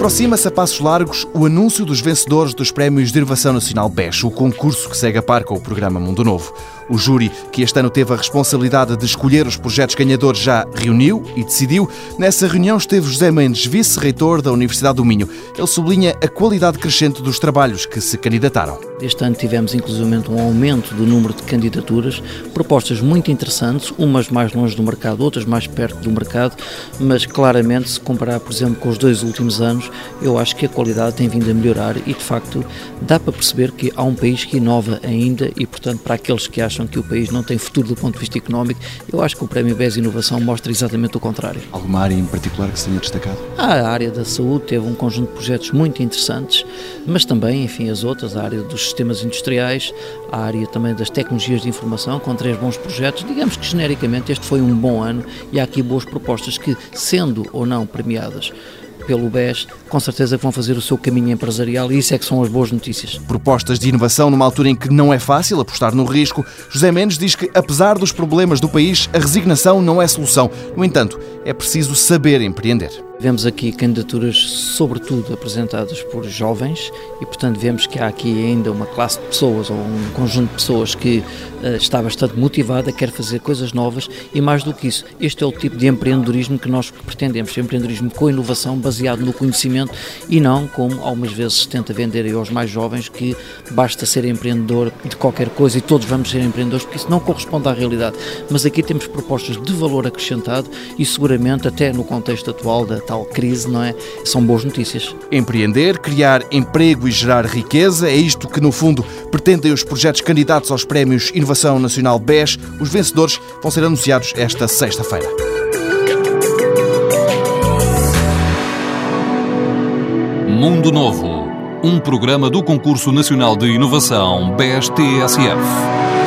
Aproxima-se a passos largos o anúncio dos vencedores dos Prémios de Inovação Nacional BES, o concurso que segue a par com o programa Mundo Novo. O júri, que este ano teve a responsabilidade de escolher os projetos ganhadores, já reuniu e decidiu. Nessa reunião esteve José Mendes, vice-reitor da Universidade do Minho. Ele sublinha a qualidade crescente dos trabalhos que se candidataram. Este ano tivemos inclusivamente um aumento do número de candidaturas, propostas muito interessantes, umas mais longe do mercado, outras mais perto do mercado, mas claramente, se comparar, por exemplo, com os dois últimos anos, eu acho que a qualidade tem vindo a melhorar e, de facto, dá para perceber que há um país que inova ainda e, portanto, para aqueles que acham que o país não tem futuro do ponto de vista económico, eu acho que o Prémio BES Inovação mostra exatamente o contrário. Alguma área em particular que se tenha destacado? A área da saúde teve um conjunto de projetos muito interessantes, mas também, enfim, as outras, a área dos sistemas industriais, a área também das tecnologias de informação, com três bons projetos. Digamos que genericamente este foi um bom ano e há aqui boas propostas que, sendo ou não premiadas, pelo BES, com certeza vão fazer o seu caminho empresarial e isso é que são as boas notícias. Propostas de inovação numa altura em que não é fácil apostar no risco, José Mendes diz que, apesar dos problemas do país, a resignação não é solução. No entanto, é preciso saber empreender. Vemos aqui candidaturas, sobretudo apresentadas por jovens, e portanto vemos que há aqui ainda uma classe de pessoas ou um conjunto de pessoas que uh, está bastante motivada, quer fazer coisas novas e mais do que isso, este é o tipo de empreendedorismo que nós pretendemos, empreendedorismo com inovação, baseado no conhecimento e não como algumas vezes se tenta vender aos mais jovens que basta ser empreendedor de qualquer coisa e todos vamos ser empreendedores, porque isso não corresponde à realidade. Mas aqui temos propostas de valor acrescentado e seguramente até no contexto atual da tal crise, não é? São boas notícias. Empreender, criar emprego e gerar riqueza, é isto que, no fundo, pretendem os projetos candidatos aos Prémios Inovação Nacional BES. Os vencedores vão ser anunciados esta sexta-feira. Mundo Novo, um programa do Concurso Nacional de Inovação BES-TSF.